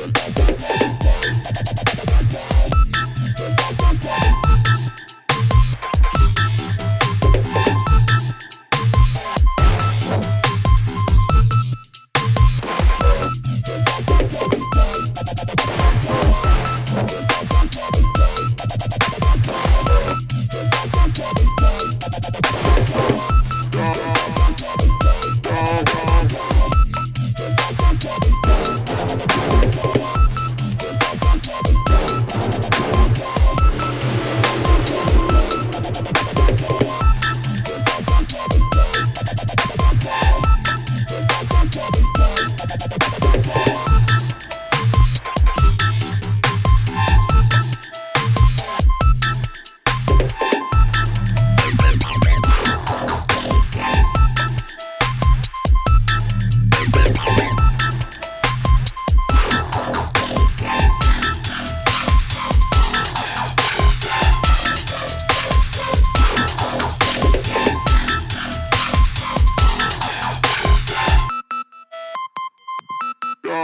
Bye.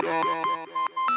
Da